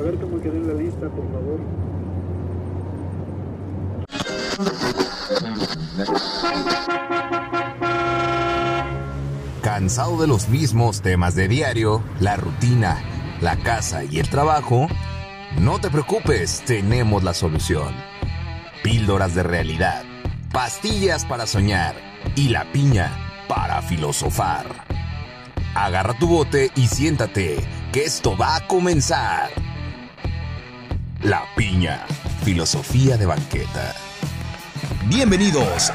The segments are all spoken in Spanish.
A ver cómo quedó en la lista, por favor. ¿Cansado de los mismos temas de diario, la rutina, la casa y el trabajo? No te preocupes, tenemos la solución. Píldoras de realidad, pastillas para soñar y la piña para filosofar. Agarra tu bote y siéntate, que esto va a comenzar. La piña, filosofía de banqueta. Bienvenidos.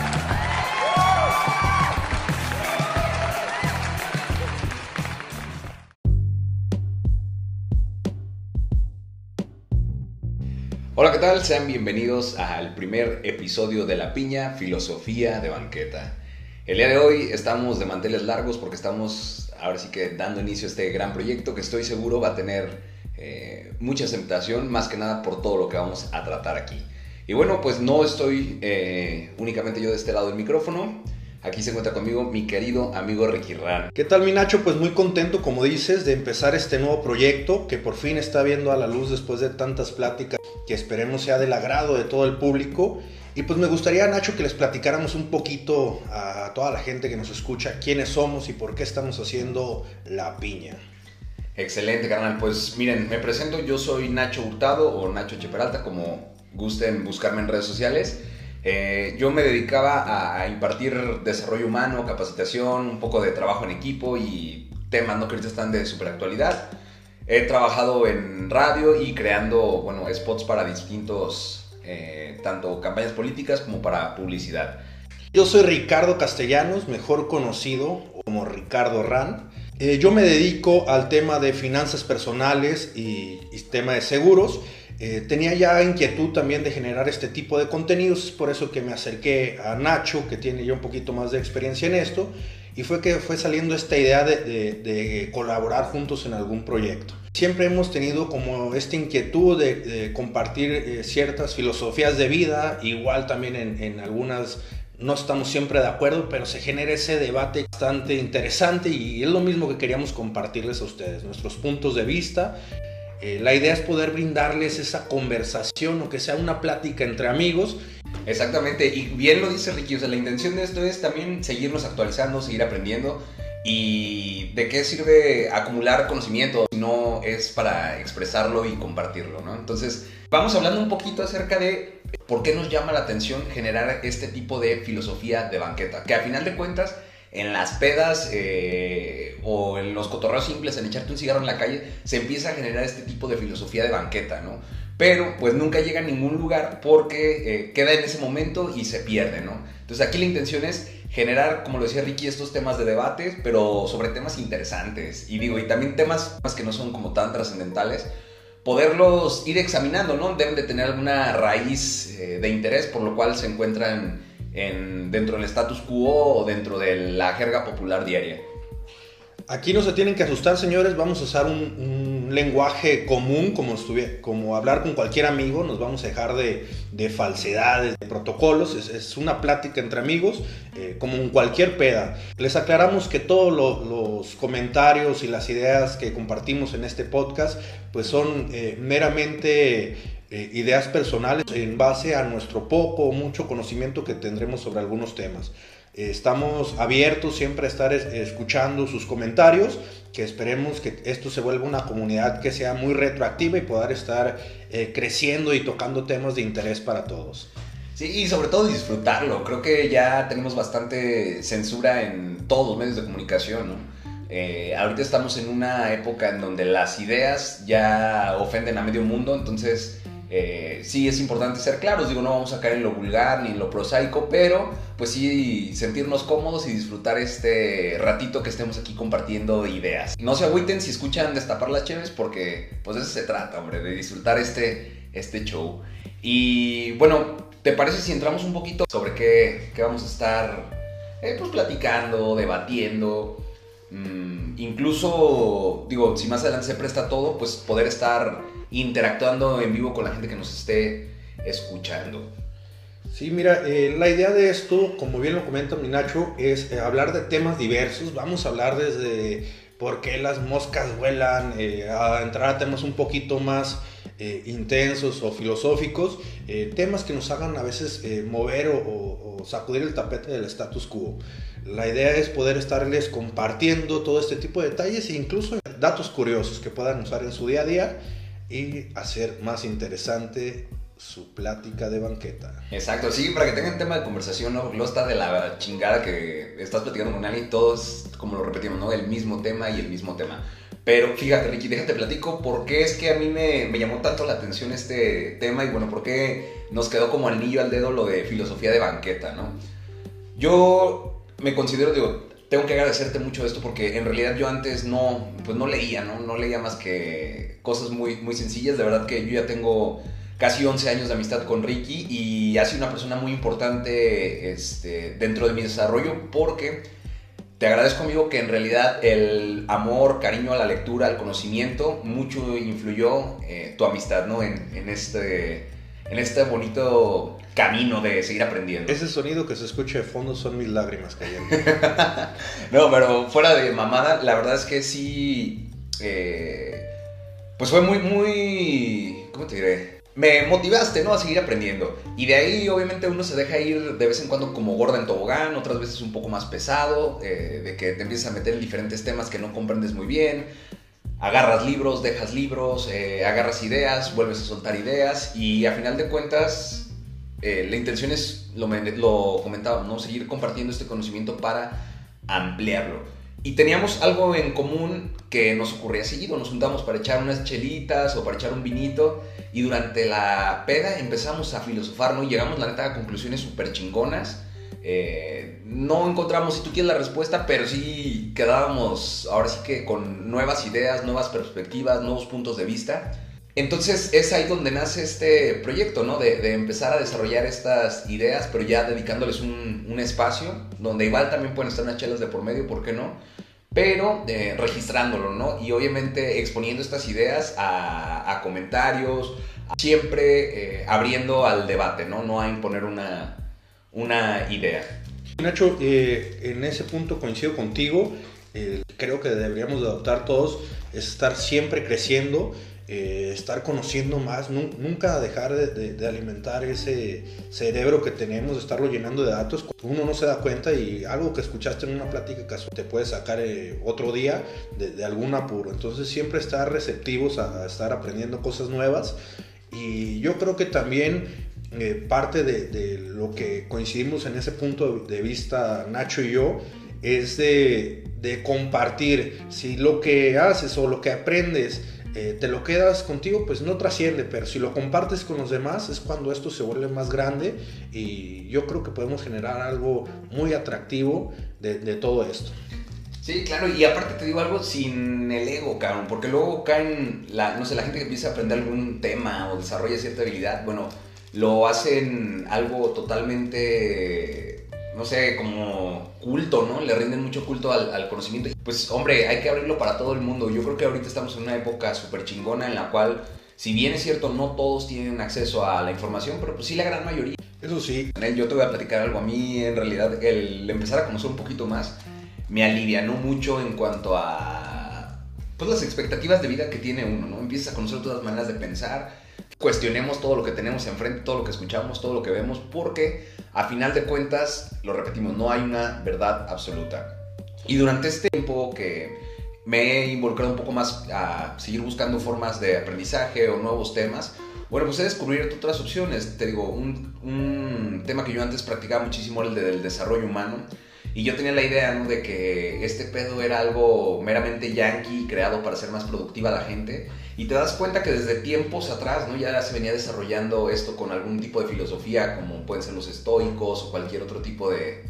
Hola, ¿qué tal? Sean bienvenidos al primer episodio de La Piña, Filosofía de Banqueta. El día de hoy estamos de manteles largos porque estamos ahora sí que dando inicio a este gran proyecto que estoy seguro va a tener eh, mucha aceptación, más que nada por todo lo que vamos a tratar aquí. Y bueno, pues no estoy eh, únicamente yo de este lado del micrófono. Aquí se encuentra conmigo mi querido amigo Ricky Ran. ¿Qué tal mi Nacho? Pues muy contento, como dices, de empezar este nuevo proyecto que por fin está viendo a la luz después de tantas pláticas que esperemos sea del agrado de todo el público. Y pues me gustaría, Nacho, que les platicáramos un poquito a toda la gente que nos escucha quiénes somos y por qué estamos haciendo la piña. Excelente, carnal. Pues miren, me presento, yo soy Nacho Hurtado o Nacho Cheperalta, como gusten buscarme en redes sociales. Eh, yo me dedicaba a, impartir desarrollo humano, capacitación, un poco de trabajo en equipo y temas ¿no? que ahorita están de super actualidad. He trabajado en radio y creando bueno, spots para distintos, eh, tanto campañas políticas como para publicidad. Yo soy Ricardo Castellanos, mejor conocido como Ricardo Ran. Eh, yo me dedico al tema de finanzas personales y, y tema de seguros. Eh, tenía ya inquietud también de generar este tipo de contenidos, por eso que me acerqué a Nacho, que tiene ya un poquito más de experiencia en esto, y fue que fue saliendo esta idea de, colaborar juntos en algún proyecto. Siempre hemos tenido como esta inquietud de, compartir eh, ciertas filosofías de vida, igual también en algunas no estamos siempre de acuerdo, pero se genera ese debate bastante interesante y es lo mismo que queríamos compartirles a ustedes, nuestros puntos de vista eh, la idea es poder brindarles esa conversación o que sea una plática entre amigos. Exactamente, y bien lo dice Ricky, o sea, la intención de esto es también seguirnos actualizando, seguir aprendiendo. ¿Y de qué sirve acumular conocimiento si no es para expresarlo y compartirlo, ¿no? Entonces, vamos hablando un poquito acerca de por qué nos llama la atención generar este tipo de filosofía de banqueta, que a final de cuentas en las pedas eh, o en los cotorreos simples, en echarte un cigarro en la calle, se empieza a generar este tipo de filosofía de banqueta, ¿no? Pero pues nunca llega a ningún lugar porque eh, queda en ese momento y se pierde, ¿no? Entonces aquí la intención es generar, como lo decía Ricky, estos temas de debate, pero sobre temas interesantes. Y digo, y también temas que no son como tan trascendentales, poderlos ir examinando, ¿no? Deben de tener alguna raíz eh, de interés, por lo cual se encuentran dentro del status quo o dentro de la jerga popular diaria. Aquí no se tienen que asustar, señores. Vamos a usar un, lenguaje común, como, como hablar con cualquier amigo. Nos vamos a dejar de, falsedades, de protocolos. Es, una plática entre amigos, eh, como en cualquier peda. Les aclaramos que todos los comentarios y las ideas que compartimos en este podcast, pues son eh, meramente eh, ideas personales en base a nuestro poco o mucho conocimiento que tendremos sobre algunos temas. Estamos abiertos siempre a estar escuchando sus comentarios, que esperemos que esto se vuelva una comunidad que sea muy retroactiva y poder estar eh, creciendo y tocando temas de interés para todos. Sí, y sobre todo disfrutarlo. Creo que ya tenemos bastante censura en todos los medios de comunicación, ¿no? ahorita estamos en una época en donde las ideas ya ofenden a medio mundo, entonces eh, sí es importante ser claros, digo, no vamos a caer en lo vulgar ni en lo prosaico, pero pues sí sentirnos cómodos y disfrutar este ratito que estemos aquí compartiendo ideas. No se agüiten si escuchan destapar las cheves porque pues de eso se trata, hombre, de disfrutar este, este show. Y bueno, ¿te parece si entramos un poquito sobre qué, qué vamos a estar eh, pues platicando, debatiendo? Mm, incluso, digo, si más adelante se presta todo, pues poder estar interactuando en vivo con la gente que nos esté escuchando. Sí, mira, eh, la idea de esto, como bien lo comenta mi Nacho, es eh, hablar de temas diversos. Vamos a hablar desde por qué las moscas vuelan, eh, a entrar a temas un poquito más eh, intensos o filosóficos, eh, temas que nos hagan a veces mover o, sacudir el tapete del status quo. La idea es poder estarles compartiendo todo este tipo de detalles e incluso datos curiosos que puedan usar en su día a día y hacer más interesante su plática de banqueta. Exacto, sí, para que tengan tema de conversación, ¿no? Luego está de la chingada que estás platicando con alguien, todos, como lo repetimos, ¿no? El mismo tema y el mismo tema. Pero fíjate, Ricky, déjate platico por qué es que a mí me, me llamó tanto la atención este tema y bueno, por qué nos quedó como anillo al dedo lo de filosofía de banqueta, ¿no? Yo me considero, digo, tengo que agradecerte mucho esto porque en realidad yo antes no, pues no leía, ¿no? No leía más que cosas muy, muy sencillas. De verdad que yo ya tengo casi 11 años de amistad con Ricky y ha sido una persona muy importante este, dentro de mi desarrollo porque te agradezco amigo que en realidad el amor, cariño a la lectura, al conocimiento, mucho influyó eh, tu amistad, ¿no? En, en, este, en este bonito camino de seguir aprendiendo. Ese sonido que se escucha de fondo son mis lágrimas cayendo. no, pero fuera de mamada, la verdad es que sí, eh, pues fue muy, muy, ¿cómo te diré? Me motivaste, ¿no? A seguir aprendiendo. Y de ahí, obviamente, uno se deja ir de vez en cuando como gorda en tobogán, otras veces un poco más pesado, eh, de que te empiezas a meter en diferentes temas que no comprendes muy bien. Agarras libros, dejas libros, eh, agarras ideas, vuelves a soltar ideas y a final de cuentas eh, la intención es, lo, lo comentaba, ¿no? seguir compartiendo este conocimiento para ampliarlo. Y teníamos algo en común que nos ocurría seguido, nos juntamos para echar unas chelitas o para echar un vinito y durante la peda empezamos a filosofar, ¿no? Y llegamos, la neta, a conclusiones súper chingonas. Eh, no encontramos, si tú quieres, la respuesta, pero sí quedábamos ahora sí que con nuevas ideas, nuevas perspectivas, nuevos puntos de vista. Entonces es ahí donde nace este proyecto, ¿no? De, empezar a desarrollar estas ideas, pero ya dedicándoles un, espacio, donde igual también pueden estar unas chelas de por medio, ¿por qué no? Pero eh, registrándolo, ¿no? Y obviamente exponiendo estas ideas a, comentarios, siempre eh, abriendo al debate, ¿no? No a imponer una, una idea. Nacho, eh, en ese punto coincido contigo. creo que deberíamos adoptar todos es estar siempre creciendo eh, estar conociendo más, nunca dejar de, alimentar ese cerebro que tenemos, de estarlo llenando de datos. Uno no se da cuenta y algo que escuchaste en una plática que te puede sacar eh, otro día de, algún apuro. Entonces siempre estar receptivos a, estar aprendiendo cosas nuevas. Y yo creo que también eh, parte de, lo que coincidimos en ese punto de vista Nacho y yo es de compartir si lo que haces o lo que aprendes eh, te lo quedas contigo, pues no trasciende, pero si lo compartes con los demás es cuando esto se vuelve más grande y yo creo que podemos generar algo muy atractivo de, todo esto. Sí, claro, y aparte te digo algo sin el ego, cabrón, porque luego caen, la, no sé, la gente que empieza a aprender algún tema o desarrolla cierta habilidad, bueno, lo hacen algo totalmente no sé, como culto, ¿no? Le rinden mucho culto al, conocimiento. Pues hombre, hay que abrirlo para todo el mundo. Yo creo que ahorita estamos en una época súper chingona en la cual, si bien es cierto, no todos tienen acceso a la información, pero pues sí la gran mayoría. Eso sí. Yo te voy a platicar algo. A mí, en realidad, el empezar a conocer un poquito más me alivianó mucho en cuanto a pues, las expectativas de vida que tiene uno, ¿no? Empiezas a conocer todas las maneras de pensar cuestionemos todo lo que tenemos enfrente, todo lo que escuchamos, todo lo que vemos, porque a final de cuentas, lo repetimos, no hay una verdad absoluta. Y durante este tiempo que me he involucrado un poco más a seguir buscando formas de aprendizaje o nuevos temas, bueno, pues he descubierto otras opciones. Te digo, un, tema que yo antes practicaba muchísimo era el del desarrollo humano. Y yo tenía la idea. De que este pedo era algo meramente yankee, creado para ser más productiva la gente. Y te das cuenta que desde tiempos atrás, ¿no? Ya se venía desarrollando esto con algún tipo de filosofía, como pueden ser los estoicos o cualquier otro tipo de,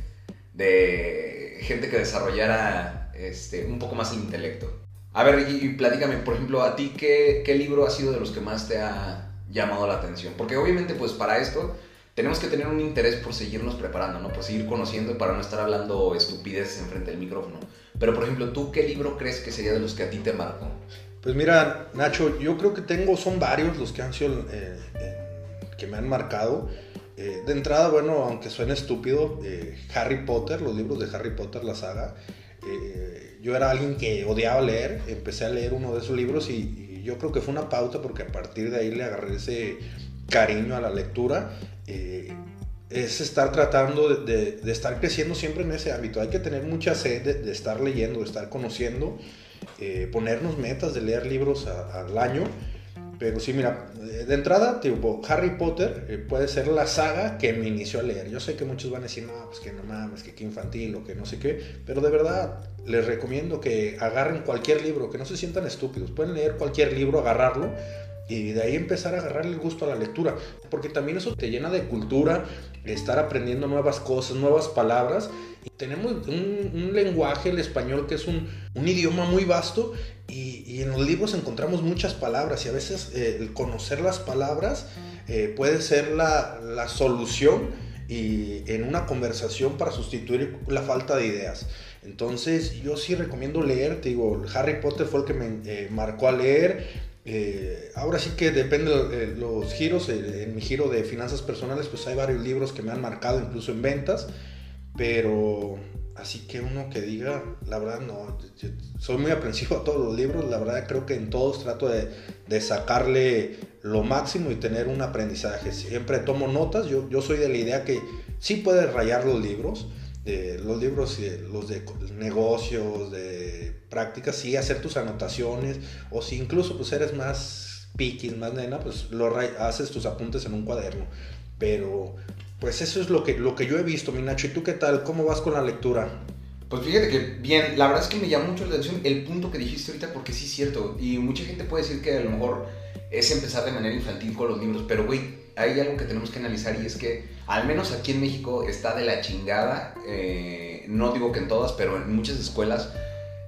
de gente que desarrollara este, un poco más el intelecto. A ver, y, platícame, por ejemplo, a ti, ¿qué, ¿qué libro ha sido de los que más te ha llamado la atención? Porque obviamente, pues para esto tenemos que tener un interés por seguirnos preparando, ¿no? Por seguir conociendo para no estar hablando estupideces enfrente del micrófono. Pero, por ejemplo, ¿tú qué libro crees que sería de los que a ti te marcó? Pues mira, Nacho, yo creo que tengo, son varios los que han sido, eh, que me han marcado. Eh, de entrada, bueno, aunque suene estúpido, eh, Harry Potter, los libros de Harry Potter, la saga, yo era alguien que odiaba leer, empecé a leer uno de esos libros y, yo creo que fue una pauta porque a partir de ahí le agarré ese cariño a la lectura. Es estar tratando de, estar creciendo siempre en ese ámbito. Hay que tener mucha sed de, estar leyendo, de estar conociendo, eh, ponernos metas de leer libros al año pero sí, mira, de entrada, tipo, Harry Potter eh, puede ser la saga que me inició a leer. Yo sé que muchos van a decir, no, pues que no mames, que qué infantil o que no sé qué, pero de verdad les recomiendo que agarren cualquier libro, que no se sientan estúpidos. Pueden leer cualquier libro, agarrarlo y de ahí empezar a agarrarle el gusto a la lectura, porque también eso te llena de cultura, estar aprendiendo nuevas cosas, nuevas palabras. Tenemos un, lenguaje, el español, que es un, un idioma muy vasto y, y, en los libros encontramos muchas palabras y a veces eh, el conocer las palabras eh, puede ser la, la, solución y en una conversación para sustituir la falta de ideas. Entonces yo sí recomiendo leer, te digo, Harry Potter fue el que me eh, marcó a leer, eh, ahora sí que depende de los giros. Eh, en mi giro de finanzas personales, pues hay varios libros que me han marcado, incluso en ventas. Pero así que uno que diga, la verdad no, soy muy aprensivo a todos los libros. La verdad creo que en todos trato de, de sacarle lo máximo y tener un aprendizaje. Siempre tomo notas. Yo, yo soy de la idea que sí puedes rayar los libros los libros, los de negocios, de prácticas, sí hacer tus anotaciones, o si incluso pues eres más picky, más nena, pues lo haces tus apuntes en un cuaderno. Pero pues eso es lo que, lo que yo he visto, mi Nacho. ¿Y tú qué tal? ¿Cómo vas con la lectura? Pues fíjate que bien, la verdad es que me llama mucho la atención el punto que dijiste ahorita porque sí es cierto. Y mucha gente puede decir que a lo mejor es empezar de manera infantil con los libros, pero güey, hay algo que tenemos que analizar y es que al menos aquí en México está de la chingada, eh, no digo que en todas, pero en muchas escuelas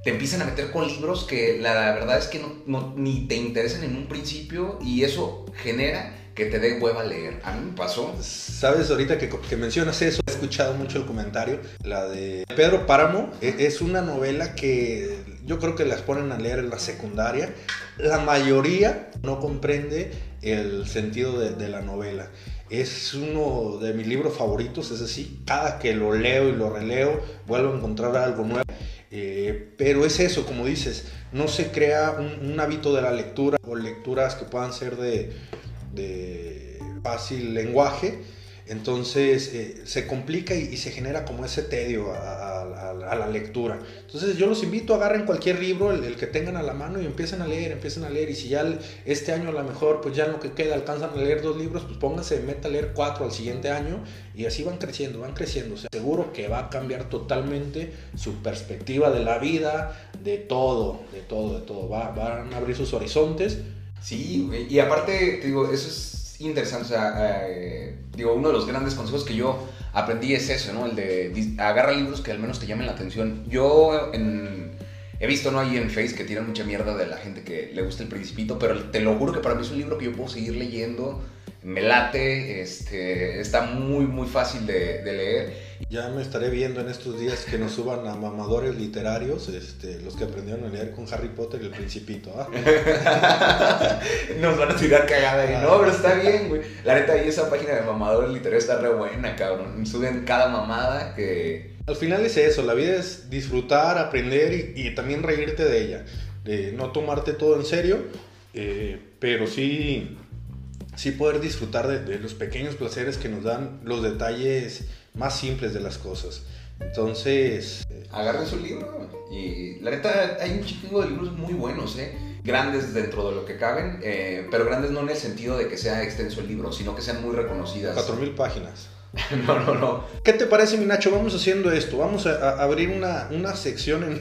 te empiezan a meter con libros que la verdad es que no, ni te interesan en un principio y eso genera que te dé hueva leer. A mí me pasó. Sabes, ahorita que, que, mencionas eso, he escuchado mucho el comentario. La de Pedro Páramo e, es una novela que yo creo que las ponen a leer en la secundaria. La mayoría no comprende el sentido de, la novela. Es uno de mis libros favoritos, es decir, cada que lo leo y lo releo, vuelvo a encontrar algo nuevo. Eh, pero es eso, como dices, no se crea un, hábito de la lectura o lecturas que puedan ser de, de fácil lenguaje, entonces eh, se complica y, se genera como ese tedio a, la lectura. Entonces yo los invito, agarren cualquier libro, el, que tengan a la mano y empiecen a leer, empiecen a leer. Y si ya este año a lo mejor, pues ya en lo que queda alcanzan a leer dos libros, pues pónganse, meta a leer cuatro al siguiente año y así van creciendo, van creciendo. O sea, seguro que va a cambiar totalmente su perspectiva de la vida, de todo, de todo, de todo. Va, van a abrir sus horizontes. Sí, y aparte, te digo, eso es interesante. O sea, eh, digo, uno de los grandes consejos que yo aprendí es eso, ¿no? El de agarra libros que al menos te llamen la atención. Yo he visto, ¿no? Ahí en Face que tiran mucha mierda de la gente que le gusta el Principito, pero te lo juro que para mí es un libro que yo puedo seguir leyendo. Me late, este, está muy, muy fácil de, de leer ya me estaré viendo en estos días que nos suban a mamadores literarios, este, los que aprendieron a leer con Harry Potter y el Principito. ¿ah? nos van a tirar cagada ahí. No, pero está bien, güey. La neta, ahí esa página de mamadores literarios está re buena, cabrón. Suben cada mamada que. Al final es eso, la vida es disfrutar, aprender y, también reírte de ella. De no tomarte todo en serio, eh, pero sí, sí poder disfrutar de, de los pequeños placeres que nos dan los detalles más simples de las cosas. Entonces... Agarren su libro y la neta hay un chingo de libros muy buenos, ¿eh? Grandes dentro de lo que caben, eh, pero grandes no en el sentido de que sea extenso el libro, sino que sean muy reconocidas. 4.000 páginas. no, no, no. ¿Qué te parece, mi Nacho? Vamos haciendo esto. Vamos a, abrir una, una sección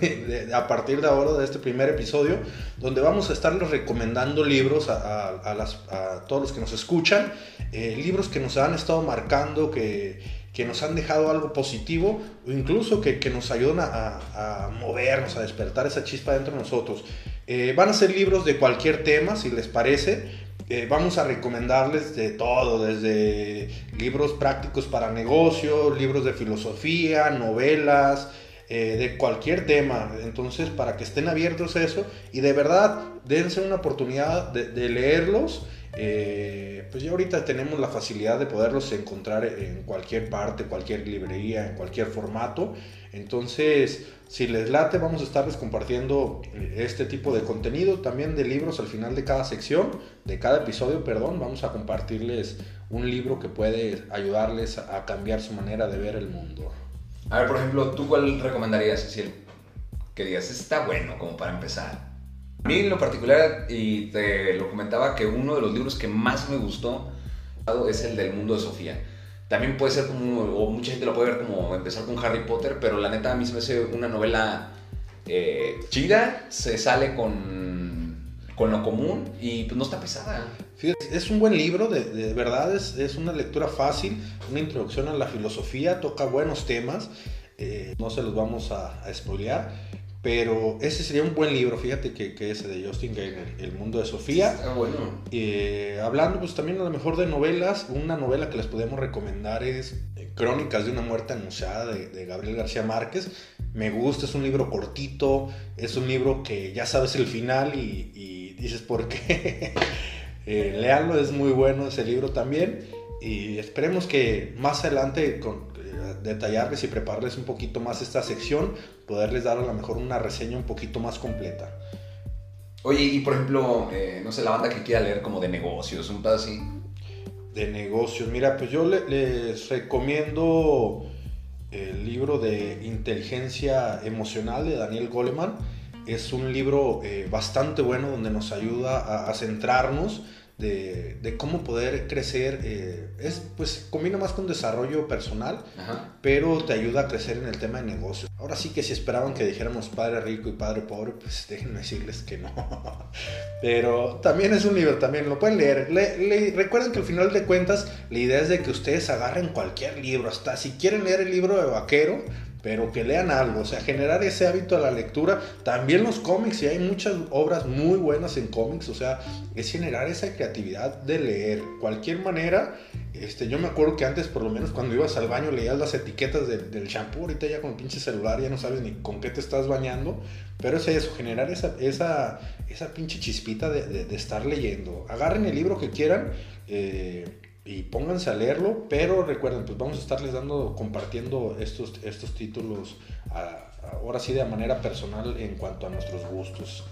a partir de ahora, de este primer episodio, donde vamos a estarles recomendando libros a, las, a todos los que nos escuchan, eh, libros que nos han estado marcando, que, que nos han dejado algo positivo o incluso que, que nos ayudan a, a, movernos, a despertar esa chispa dentro de nosotros. Eh, van a ser libros de cualquier tema, si les parece. Eh, vamos a recomendarles de todo, desde libros prácticos para negocios, libros de filosofía, novelas, eh, de cualquier tema. Entonces, para que estén abiertos a eso y de verdad dense una oportunidad de, leerlos. Eh, pues ya ahorita tenemos la facilidad de poderlos encontrar en cualquier parte, cualquier librería, en cualquier formato. Entonces, si les late, vamos a estarles compartiendo eh, este tipo de contenido, también de libros al final de cada sección, de cada episodio, perdón, vamos a compartirles un libro que puede ayudarles a cambiar su manera de ver el mundo. A ver, por ejemplo, ¿tú cuál recomendarías, Cecil? Que digas, está bueno como para empezar. A mí en lo particular, y te lo comentaba, que uno de los libros que más me gustó es el del mundo de Sofía también puede ser como, o mucha gente lo puede ver como empezar con Harry Potter, pero la neta a mí se me hace una novela eh, chida, se sale con, con lo común y pues no está pesada. Es un buen libro, de, de verdad es, es, una lectura fácil, una introducción a la filosofía, toca buenos temas, eh, no se los vamos a, a spoilear. Pero ese sería un buen libro, fíjate que, que ese de Justin Gainer, El mundo de Sofía. Está bueno. Eh, hablando pues también a lo mejor de novelas, una novela que les podemos recomendar es eh, Crónicas de una muerte anunciada de, de, Gabriel García Márquez. Me gusta, es un libro cortito, es un libro que ya sabes el final y, y dices por qué. eh, leanlo, es muy bueno ese libro también. Y esperemos que más adelante con, detallarles y prepararles un poquito más esta sección, poderles dar a lo mejor una reseña un poquito más completa. Oye, y por ejemplo, eh, no sé, la banda que quiera leer como de negocios, un pedo así. De negocios, mira, pues yo le, les recomiendo el libro de Inteligencia Emocional de Daniel Goleman. Es un libro eh, bastante bueno donde nos ayuda a, a centrarnos de, de, cómo poder crecer. Eh, es, pues combina más con desarrollo personal, Ajá. pero te ayuda a crecer en el tema de negocios. Ahora sí que si esperaban que dijéramos padre rico y padre pobre, pues déjenme decirles que no. pero también es un libro, también lo pueden leer. Le, le, recuerden que al final de cuentas, la idea es de que ustedes agarren cualquier libro, hasta si quieren leer el libro de vaquero, pero que lean algo, o sea, generar ese hábito a la lectura. También los cómics, y hay muchas obras muy buenas en cómics, o sea, es generar esa creatividad de leer. Cualquier manera, este, yo me acuerdo que antes, por lo menos cuando ibas al baño, leías las etiquetas de, del shampoo, ahorita ya con el pinche celular ya no sabes ni con qué te estás bañando, pero es eso, generar esa, esa, esa pinche chispita de, de, de estar leyendo. Agarren el libro que quieran. Eh, y pónganse a leerlo, pero recuerden, pues vamos a estarles dando, compartiendo estos, estos títulos a, ahora sí de manera personal en cuanto a nuestros gustos.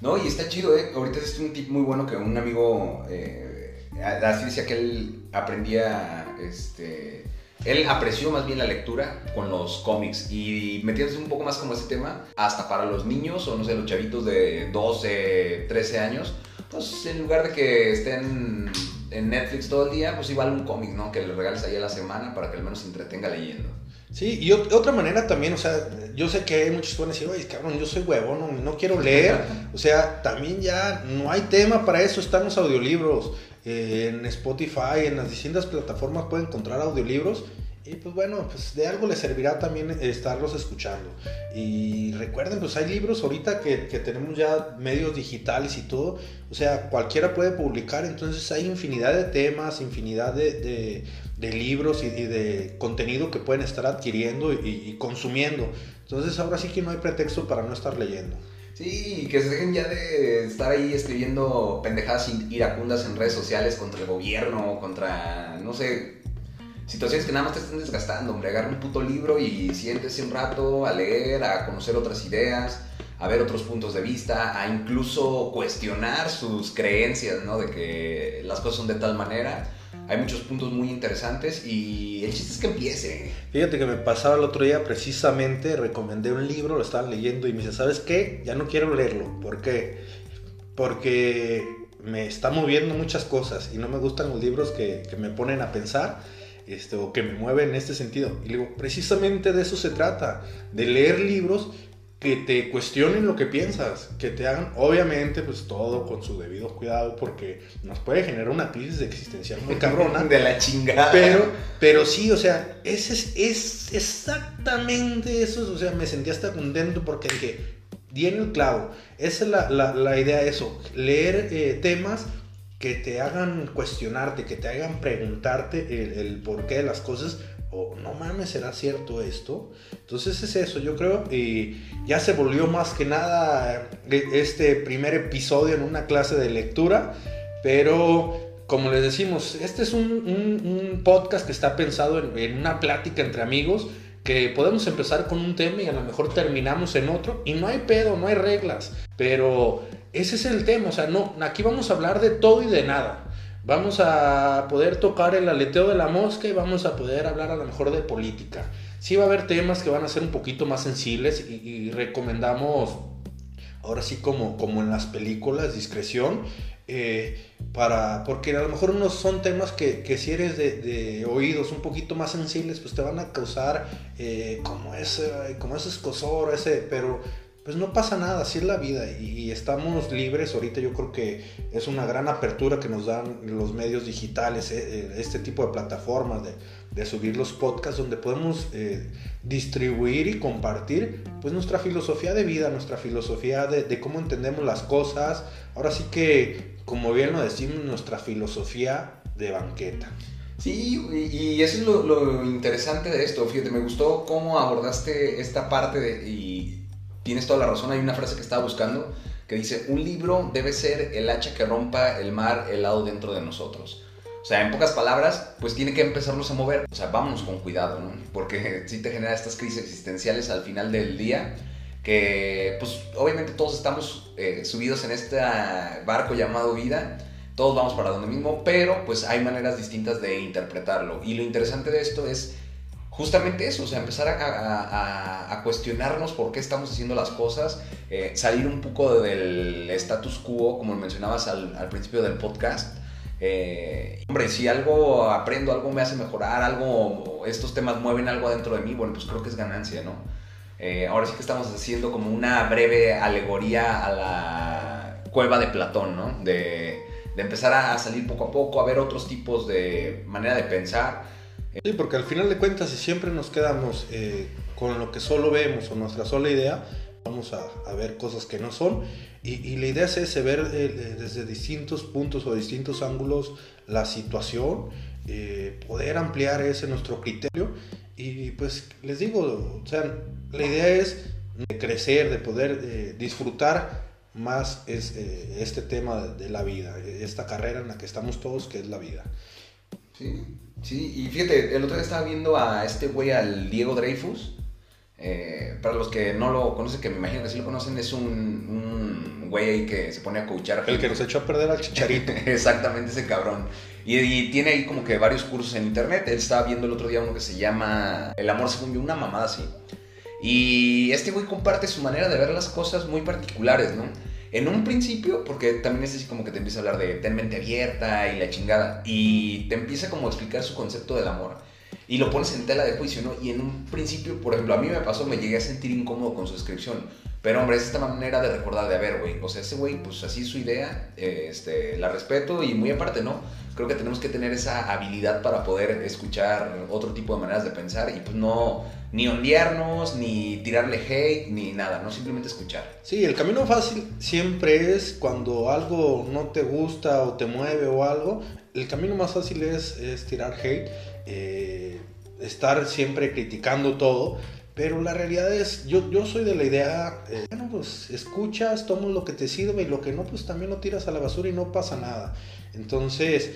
No, y está chido, ¿eh? Ahorita es un tip muy bueno que un amigo, eh, así decía que él aprendía, este, él apreció más bien la lectura con los cómics y metiéndose un poco más como ese tema, hasta para los niños o no sé, los chavitos de 12, 13 años, pues en lugar de que estén en Netflix todo el día, pues igual un cómic, ¿no? Que le regales ahí a la semana para que al menos se entretenga leyendo. Sí, y otra manera también, o sea, yo sé que muchos pueden decir, oye, cabrón, yo soy huevo, no, no quiero leer. O sea, también ya no hay tema para eso, están los audiolibros. Eh, en Spotify, en las distintas plataformas pueden encontrar audiolibros. Y pues bueno, pues de algo les servirá también estarlos escuchando. Y recuerden, pues hay libros ahorita que, que, tenemos ya medios digitales y todo. O sea, cualquiera puede publicar, entonces hay infinidad de temas, infinidad de, de, de libros y, de contenido que pueden estar adquiriendo y, y, consumiendo. Entonces ahora sí que no hay pretexto para no estar leyendo. Sí, que se dejen ya de estar ahí escribiendo pendejadas iracundas en redes sociales contra el gobierno, contra, no sé, situaciones que nada más te están desgastando, hombre. Agarra un puto libro y siéntese un rato a leer, a conocer otras ideas, a ver otros puntos de vista, a incluso cuestionar sus creencias, ¿no? De que las cosas son de tal manera. Hay muchos puntos muy interesantes y el chiste es que empiece. Fíjate que me pasaba el otro día precisamente, recomendé un libro, lo estaba leyendo y me dice, ¿sabes qué? Ya no quiero leerlo. ¿Por qué? Porque me está moviendo muchas cosas y no me gustan los libros que, que me ponen a pensar este, o que me mueve en este sentido. Y digo, precisamente de eso se trata, de leer libros que te cuestionen lo que piensas, que te hagan, obviamente, pues todo con su debido cuidado, porque nos puede generar una crisis existencial muy cabrona. De la chingada. Pero, pero sí, o sea, ese es, es exactamente eso, o sea, me sentí hasta contento porque dije, di en el clavo, esa es la, la, la idea de eso, leer eh, temas que te hagan cuestionarte, que te hagan preguntarte el, el porqué de las cosas, o no mames, ¿será cierto esto? Entonces es eso, yo creo, y ya se volvió más que nada eh, este primer episodio en una clase de lectura, pero como les decimos, este es un, podcast que está pensado en, en, una plática entre amigos, que podemos empezar con un tema y a lo mejor terminamos en otro, y no hay pedo, no hay reglas, pero ese es el tema, o sea, no, aquí vamos a hablar de todo y de nada. Vamos a poder tocar el aleteo de la mosca y vamos a poder hablar a lo mejor de política. Sí va a haber temas que van a ser un poquito más sensibles y, recomendamos, ahora sí como, como en las películas, discreción. Eh, para, porque a lo mejor unos son temas que, que si eres de, oídos un poquito más sensibles, pues te van a causar eh, como, ese, como ese escosor, ese, pero pues no pasa nada, así es la vida y, estamos libres. Ahorita yo creo que es una gran apertura que nos dan los medios digitales, eh, eh, este tipo de plataformas de, subir los podcasts donde podemos eh, distribuir y compartir pues nuestra filosofía de vida, nuestra filosofía de, cómo entendemos las cosas. Ahora sí que, como bien lo decimos, nuestra filosofía de banqueta. Sí, y, eso es lo, interesante de esto. Fíjate, me gustó cómo abordaste esta parte de, tienes toda la razón, hay una frase que estaba buscando que dice, un libro debe ser el hacha que rompa el mar helado dentro de nosotros. O sea, en pocas palabras, pues tiene que empezarnos a mover. O sea, vámonos con cuidado, ¿no? Porque sí te genera estas crisis existenciales al final del día, que pues obviamente todos estamos eh, subidos en este barco llamado vida, todos vamos para donde mismo, pero pues hay maneras distintas de interpretarlo. Y lo interesante de esto es justamente eso, o sea, empezar a, cuestionarnos por qué estamos haciendo las cosas, eh, salir un poco del status quo, como mencionabas al, principio del podcast. Eh, hombre, si algo aprendo, algo me hace mejorar, algo, estos temas mueven algo adentro de mí, bueno, pues creo que es ganancia, ¿no? Eh, ahora sí que estamos haciendo como una breve alegoría a la cueva de Platón, ¿no? De empezar a salir poco a poco, a ver otros tipos de manera de pensar Sí, porque al final de cuentas, si siempre nos quedamos eh, con lo que solo vemos o nuestra sola idea, vamos a, ver cosas que no son. Y, la idea es ese, ver eh, desde distintos puntos o distintos ángulos la situación, eh, poder ampliar ese nuestro criterio. Y pues les digo, o sea, la idea es de crecer, de poder disfrutar más es, este tema de la vida, esta carrera en la que estamos todos, que es la vida. Sí, y fíjate, el otro día estaba viendo a este güey, al Diego Dreyfus. Eh, para los que no lo conocen, que me imagino que sí lo conocen, es un, un güey ahí que se pone a coachar. El que nos echó a perder al chicharito. Exactamente, ese cabrón. Y, tiene ahí como que varios cursos en internet. Él estaba viendo el otro día uno que se llama El amor según yo, una mamada así. Y este güey comparte su manera de ver las cosas muy particulares, ¿no? En un principio, porque también es así como que te empieza a hablar de ten mente abierta y la chingada, y te empieza como a explicar su concepto del amor. Y lo pones en tela de juicio, ¿no? Y en un principio, por ejemplo, a mí me pasó, me llegué a sentir incómodo con su descripción. Pero hombre, es esta manera de recordar, de a ver, güey, o sea, ese güey, pues así es su idea, este, la respeto y muy aparte, ¿no? Creo que tenemos que tener esa habilidad para poder escuchar otro tipo de maneras de pensar y pues no, ni ondearnos, ni tirarle hate, ni nada, no simplemente escuchar. Sí, el camino fácil siempre es cuando algo no te gusta o te mueve o algo, el camino más fácil es, es tirar hate, eh, estar siempre criticando todo pero la realidad es, yo, yo soy de la idea, eh, bueno, pues escuchas, tomas lo que te sirve y lo que no, pues también lo tiras a la basura y no pasa nada. Entonces,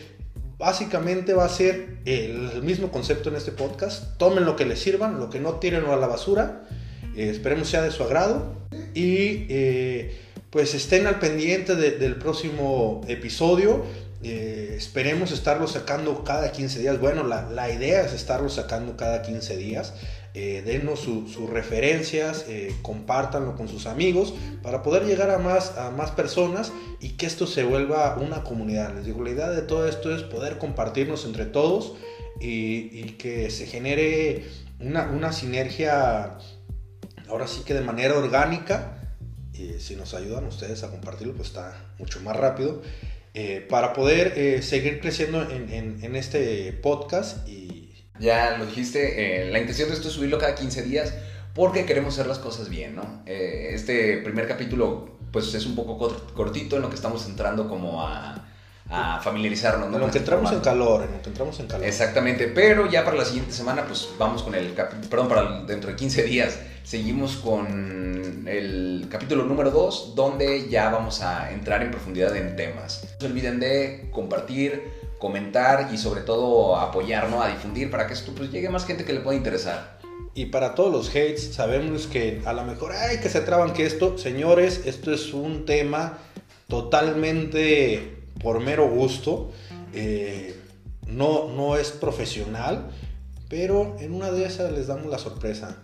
básicamente va a ser el mismo concepto en este podcast. Tomen lo que les sirvan, lo que no tiren a la basura. Eh, esperemos sea de su agrado. Y pues estén al pendiente del próximo episodio. Esperemos estarlo sacando cada 15 días. Bueno, la, la idea es estarlo sacando cada 15 días eh, denos sus referencias, eh, compártanlo con sus amigos para poder llegar a más, a más personas y que esto se vuelva una comunidad. Les digo, la idea de todo esto es poder compartirnos entre todos y, que se genere una, una, sinergia, ahora sí que de manera orgánica. Si nos ayudan ustedes a compartirlo, pues está mucho más rápido. Eh, para poder eh, seguir creciendo en, en, en este podcast y ya lo dijiste, eh, la intención de esto es subirlo cada 15 días porque queremos hacer las cosas bien, ¿no? Eh, este primer capítulo pues es un poco cortito en lo que estamos entrando como a, a familiarizarnos. ¿no? En lo que entramos en calor, en lo que entramos en calor. Exactamente, pero ya para la siguiente semana, pues vamos con el, perdón, para dentro de 15 días, seguimos con el capítulo número 2, donde ya vamos a entrar en profundidad en temas. No se olviden de compartir, comentar y sobre todo apoyarnos, a difundir para que esto pues llegue más gente que le pueda interesar. Y para todos los hates, sabemos que a lo mejor, ay, que se traban que esto, señores, esto es un tema totalmente por mero gusto. Eh, no, no es profesional, pero en una de esas les damos la sorpresa.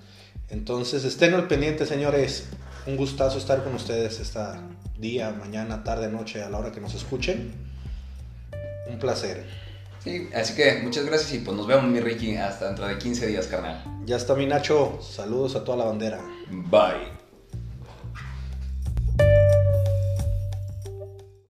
Entonces, estén al pendiente, señores. Un gustazo estar con ustedes esta día, mañana, tarde, noche, a la hora que nos escuchen. Un placer. Sí, así que muchas gracias y pues nos vemos, mi Ricky, hasta dentro de 15 días, carnal. Ya está mi Nacho. Saludos a toda la bandera. Bye.